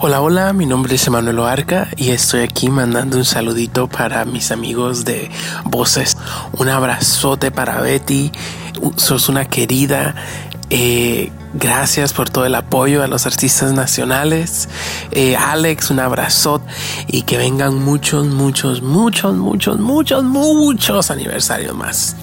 Hola, hola, mi nombre es Emanuel Oarca y estoy aquí mandando un saludito para mis amigos de Voces. Un abrazote para Betty, sos una querida. Eh, gracias por todo el apoyo a los artistas nacionales. Eh, Alex, un abrazote y que vengan muchos, muchos, muchos, muchos, muchos, muchos aniversarios más.